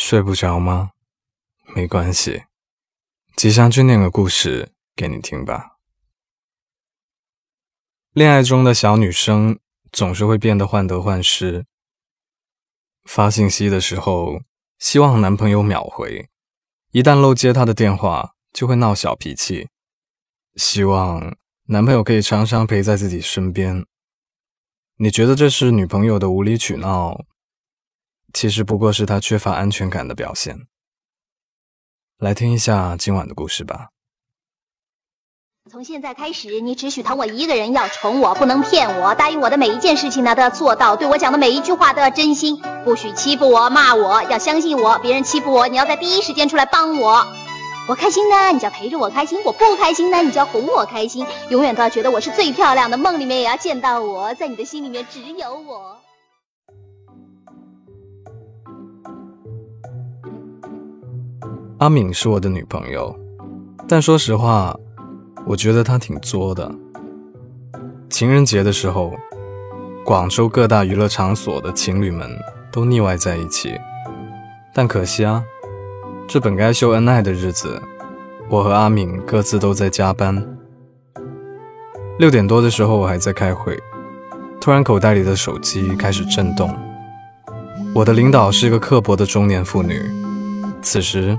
睡不着吗？没关系，吉祥君念个故事给你听吧。恋爱中的小女生总是会变得患得患失，发信息的时候希望男朋友秒回，一旦漏接她的电话就会闹小脾气，希望男朋友可以常常陪在自己身边。你觉得这是女朋友的无理取闹？其实不过是他缺乏安全感的表现。来听一下今晚的故事吧。从现在开始，你只许疼我一个人，要宠我，不能骗我，答应我的每一件事情呢都要做到，对我讲的每一句话都要真心，不许欺负我、骂我，要相信我。别人欺负我，你要在第一时间出来帮我。我开心呢，你就要陪着我开心；我不开心呢，你就要哄我开心。永远都要觉得我是最漂亮的，梦里面也要见到我，在你的心里面只有我。阿敏是我的女朋友，但说实话，我觉得她挺作的。情人节的时候，广州各大娱乐场所的情侣们都腻歪在一起，但可惜啊，这本该秀恩爱的日子，我和阿敏各自都在加班。六点多的时候，我还在开会，突然口袋里的手机开始震动。我的领导是一个刻薄的中年妇女，此时。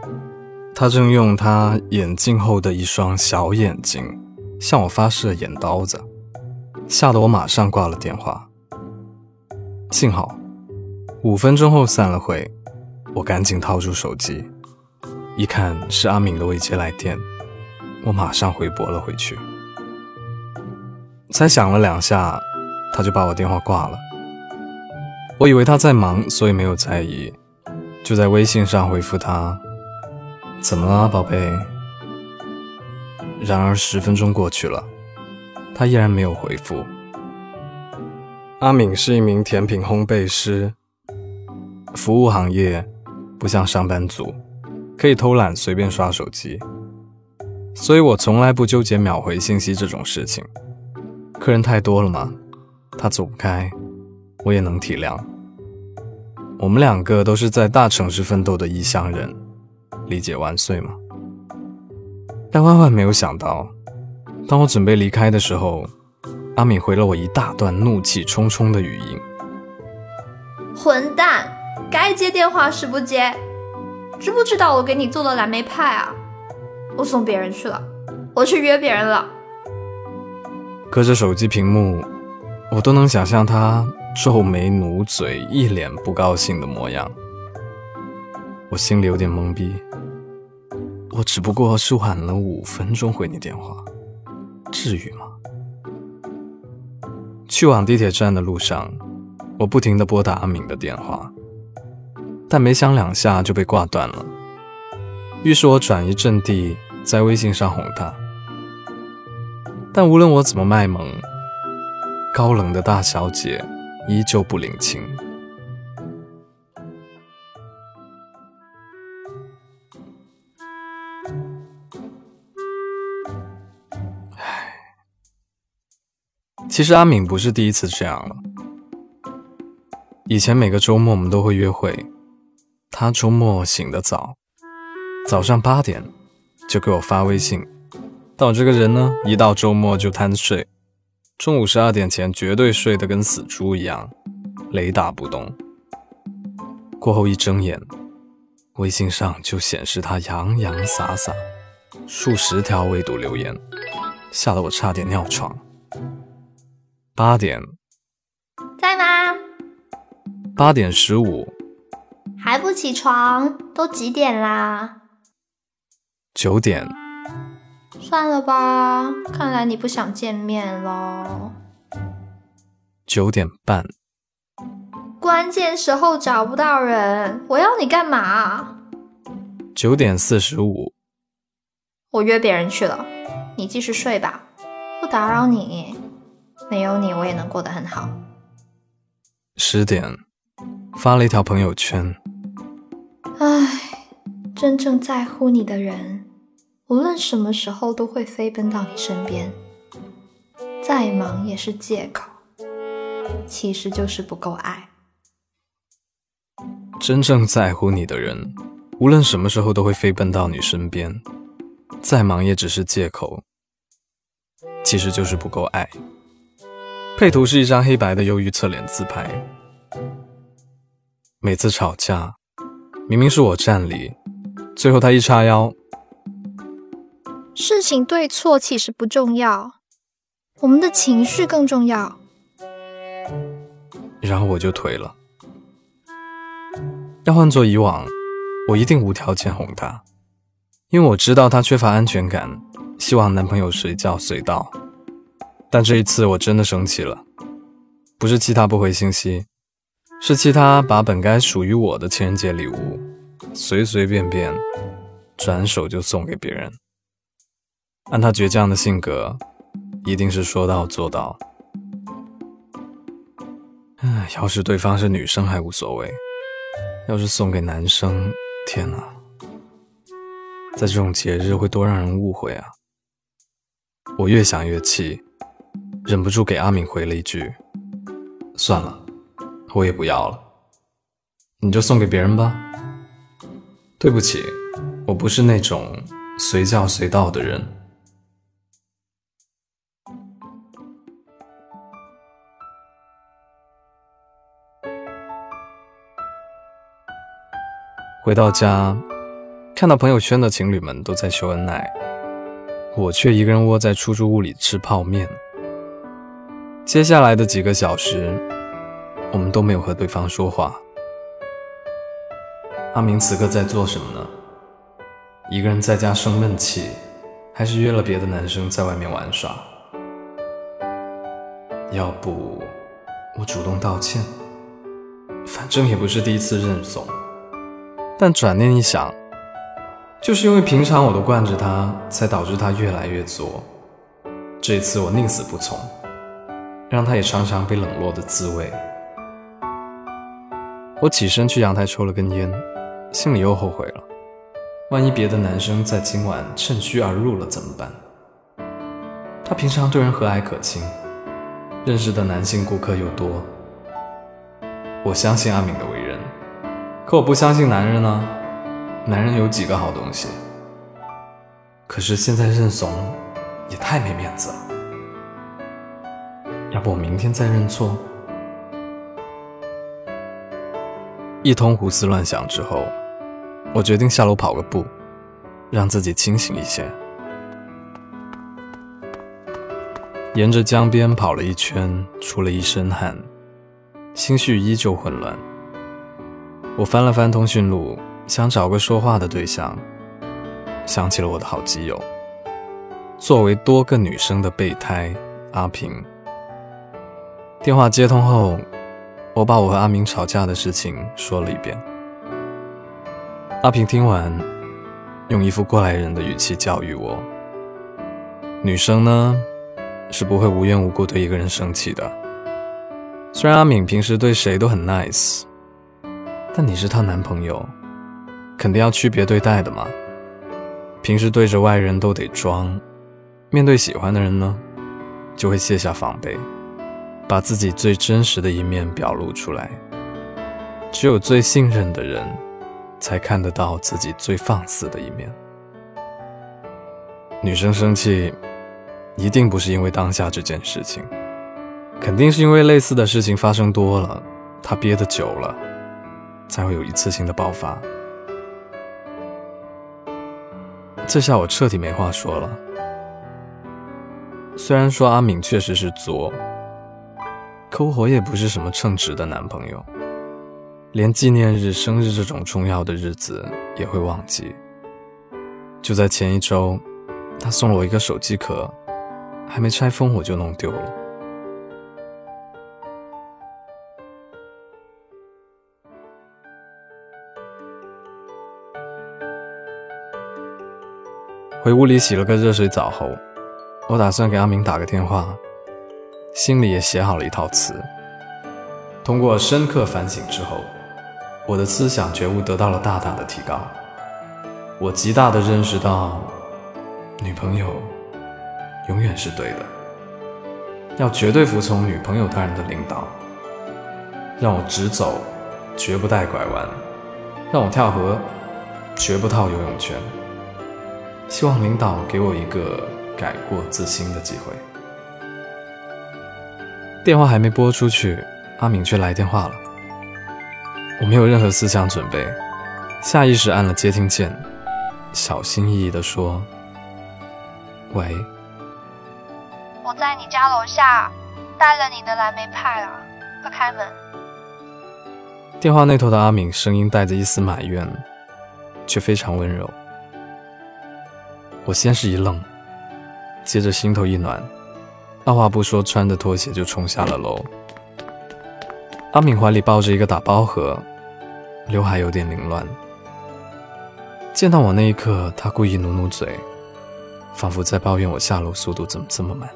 他正用他眼镜后的一双小眼睛向我发射眼刀子，吓得我马上挂了电话。幸好五分钟后散了会，我赶紧掏出手机，一看是阿敏的未接来电，我马上回拨了回去。才响了两下，他就把我电话挂了。我以为他在忙，所以没有在意，就在微信上回复他。怎么了，宝贝？然而十分钟过去了，他依然没有回复。阿敏是一名甜品烘焙师，服务行业不像上班族可以偷懒随便刷手机，所以我从来不纠结秒回信息这种事情。客人太多了嘛，他走不开，我也能体谅。我们两个都是在大城市奋斗的异乡人。理解万岁吗？但万万没有想到，当我准备离开的时候，阿敏回了我一大段怒气冲冲的语音：“混蛋，该接电话时不接，知不知道我给你做了蓝莓派啊？我送别人去了，我去约别人了。”隔着手机屏幕，我都能想象他皱眉努嘴、一脸不高兴的模样。我心里有点懵逼。我只不过是晚了五分钟回你电话，至于吗？去往地铁站的路上，我不停的拨打阿敏的电话，但没响两下就被挂断了。于是我转移阵地，在微信上哄她。但无论我怎么卖萌，高冷的大小姐依旧不领情。其实阿敏不是第一次这样了。以前每个周末我们都会约会，她周末醒得早，早上八点就给我发微信。但我这个人呢，一到周末就贪睡，中午十二点前绝对睡得跟死猪一样，雷打不动。过后一睁眼，微信上就显示她洋洋洒洒数十条未读留言，吓得我差点尿床。八点，在吗？八点十五，还不起床？都几点啦？九点，算了吧，看来你不想见面喽。九点半，关键时候找不到人，我要你干嘛？九点四十五，我约别人去了，你继续睡吧，不打扰你。没有你，我也能过得很好。十点，发了一条朋友圈。唉，真正在乎你的人，无论什么时候都会飞奔到你身边。再忙也是借口，其实就是不够爱。真正在乎你的人，无论什么时候都会飞奔到你身边，再忙也只是借口，其实就是不够爱。配图是一张黑白的忧郁侧脸自拍。每次吵架，明明是我占理，最后他一叉腰。事情对错其实不重要，我们的情绪更重要。然后我就颓了。要换做以往，我一定无条件哄她，因为我知道她缺乏安全感，希望男朋友随叫随到。但这一次我真的生气了，不是气他不回信息。是气他把本该属于我的情人节礼物，随随便便转手就送给别人。按他倔强的性格，一定是说到做到。唉，要是对方是女生还无所谓，要是送给男生，天哪，在这种节日会多让人误会啊！我越想越气，忍不住给阿敏回了一句：“算了。”我也不要了，你就送给别人吧。对不起，我不是那种随叫随到的人。回到家，看到朋友圈的情侣们都在秀恩爱，我却一个人窝在出租屋里吃泡面。接下来的几个小时。我们都没有和对方说话。阿明此刻在做什么呢？一个人在家生闷气，还是约了别的男生在外面玩耍？要不我主动道歉？反正也不是第一次认怂。但转念一想，就是因为平常我都惯着他，才导致他越来越作。这次我宁死不从，让他也尝尝被冷落的滋味。我起身去阳台抽了根烟，心里又后悔了。万一别的男生在今晚趁虚而入了怎么办？他平常对人和蔼可亲，认识的男性顾客又多。我相信阿敏的为人，可我不相信男人呢。男人有几个好东西？可是现在认怂也太没面子了。要不我明天再认错？一通胡思乱想之后，我决定下楼跑个步，让自己清醒一些。沿着江边跑了一圈，出了一身汗，心绪依旧混乱。我翻了翻通讯录，想找个说话的对象，想起了我的好基友，作为多个女生的备胎阿平。电话接通后。我把我和阿明吵架的事情说了一遍。阿平听完，用一副过来人的语气教育我：“女生呢，是不会无缘无故对一个人生气的。虽然阿敏平时对谁都很 nice，但你是她男朋友，肯定要区别对待的嘛。平时对着外人都得装，面对喜欢的人呢，就会卸下防备。”把自己最真实的一面表露出来，只有最信任的人，才看得到自己最放肆的一面。女生生气，一定不是因为当下这件事情，肯定是因为类似的事情发生多了，她憋得久了，才会有一次性的爆发。这下我彻底没话说了。虽然说阿敏确实是作。可我也不是什么称职的男朋友，连纪念日、生日这种重要的日子也会忘记。就在前一周，他送了我一个手机壳，还没拆封我就弄丢了。回屋里洗了个热水澡后，我打算给阿明打个电话。心里也写好了一套词。通过深刻反省之后，我的思想觉悟得到了大大的提高。我极大的认识到，女朋友永远是对的，要绝对服从女朋友大人的领导，让我直走，绝不带拐弯。让我跳河，绝不套游泳圈。希望领导给我一个改过自新的机会。电话还没拨出去，阿敏却来电话了。我没有任何思想准备，下意识按了接听键，小心翼翼地说：“喂，我在你家楼下带了你的蓝莓派了，快开门。”电话那头的阿敏声音带着一丝埋怨，却非常温柔。我先是一愣，接着心头一暖，二话不说，穿着拖鞋就冲下了楼。阿敏怀里抱着一个打包盒，刘海有点凌乱。见到我那一刻，她故意努努嘴，仿佛在抱怨我下楼速度怎么这么慢。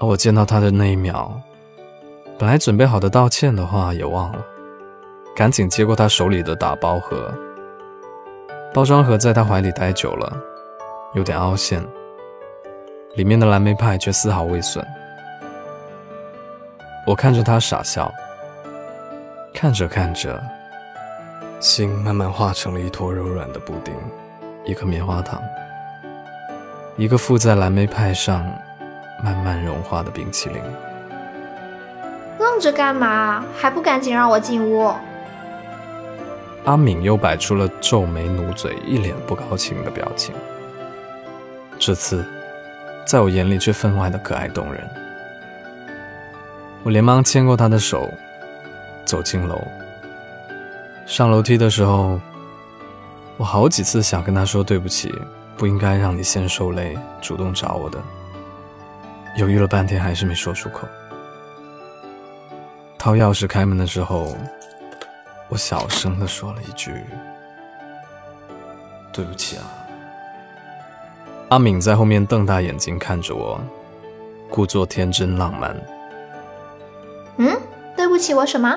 而我见到她的那一秒，本来准备好的道歉的话也忘了，赶紧接过她手里的打包盒。包装盒在他怀里待久了，有点凹陷，里面的蓝莓派却丝毫未损。我看着他傻笑，看着看着，心慢慢化成了一坨柔软的布丁，一颗棉花糖，一个附在蓝莓派上慢慢融化的冰淇淋。愣着干嘛？还不赶紧让我进屋！阿敏又摆出了皱眉努嘴、一脸不高兴的表情，这次在我眼里却分外的可爱动人。我连忙牵过她的手，走进楼。上楼梯的时候，我好几次想跟她说对不起，不应该让你先受累，主动找我的。犹豫了半天，还是没说出口。掏钥匙开门的时候。我小声的说了一句：“对不起啊。”阿敏在后面瞪大眼睛看着我，故作天真浪漫。嗯，对不起我什么？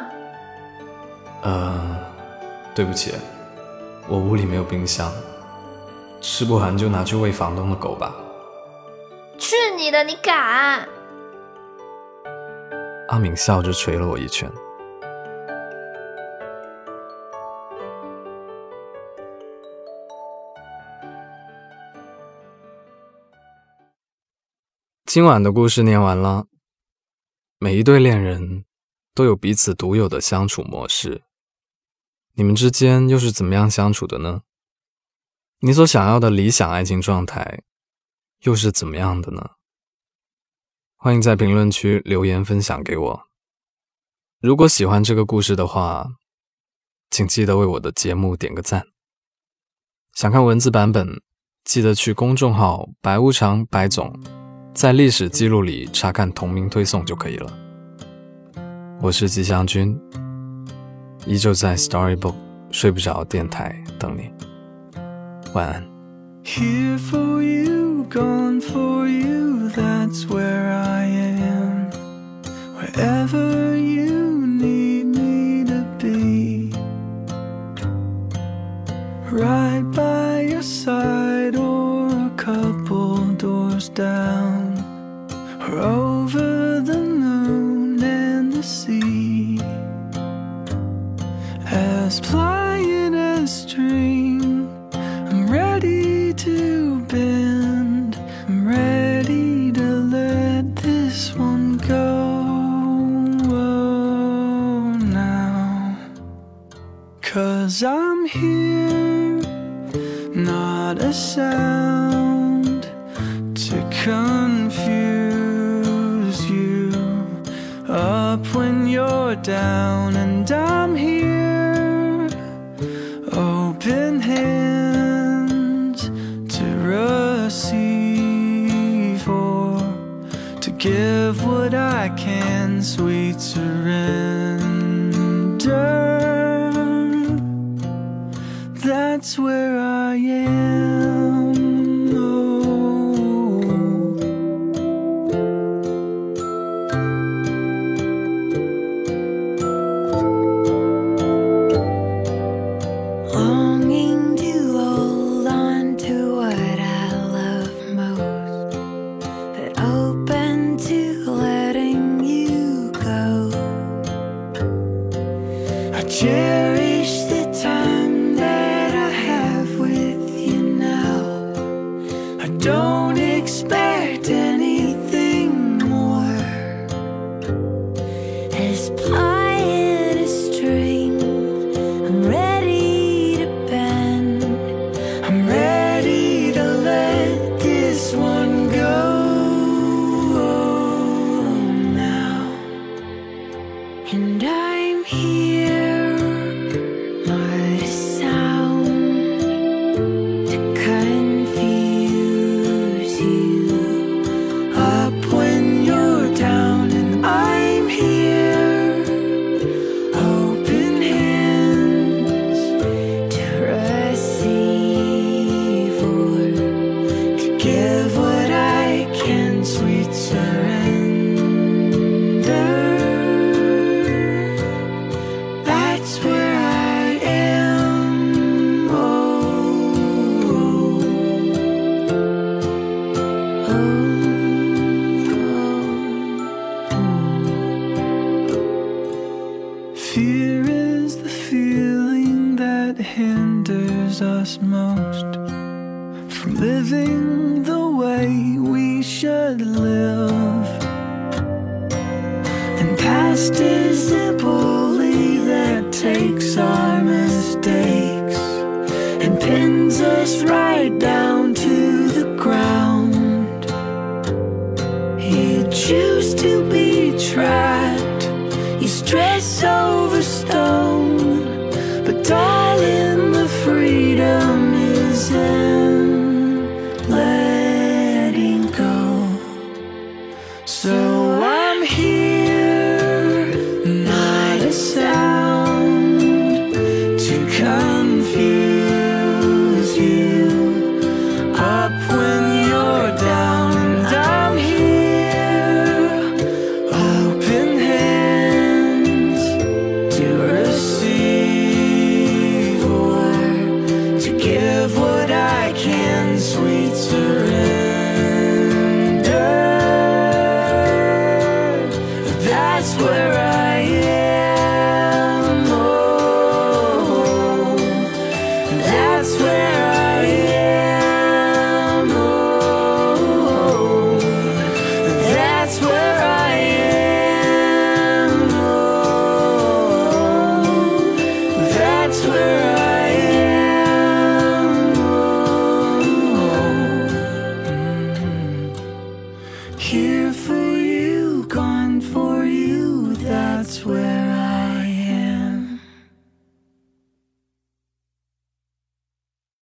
呃，对不起，我屋里没有冰箱，吃不完就拿去喂房东的狗吧。去你的，你敢！阿敏笑着捶了我一拳。今晚的故事念完了。每一对恋人都有彼此独有的相处模式，你们之间又是怎么样相处的呢？你所想要的理想爱情状态又是怎么样的呢？欢迎在评论区留言分享给我。如果喜欢这个故事的话，请记得为我的节目点个赞。想看文字版本，记得去公众号“白无常白总”。在历史记录里查看同名推送就可以了。我是吉祥君，依旧在 Storybook 睡不着电台等你。晚安。couple doors down or over the moon and the sea. As pliant as string, I'm ready to bend. I'm ready to let this one go. Oh, now, cause I'm here, not a sound confuse you. Up when you're down, and I'm here, We should live. And past is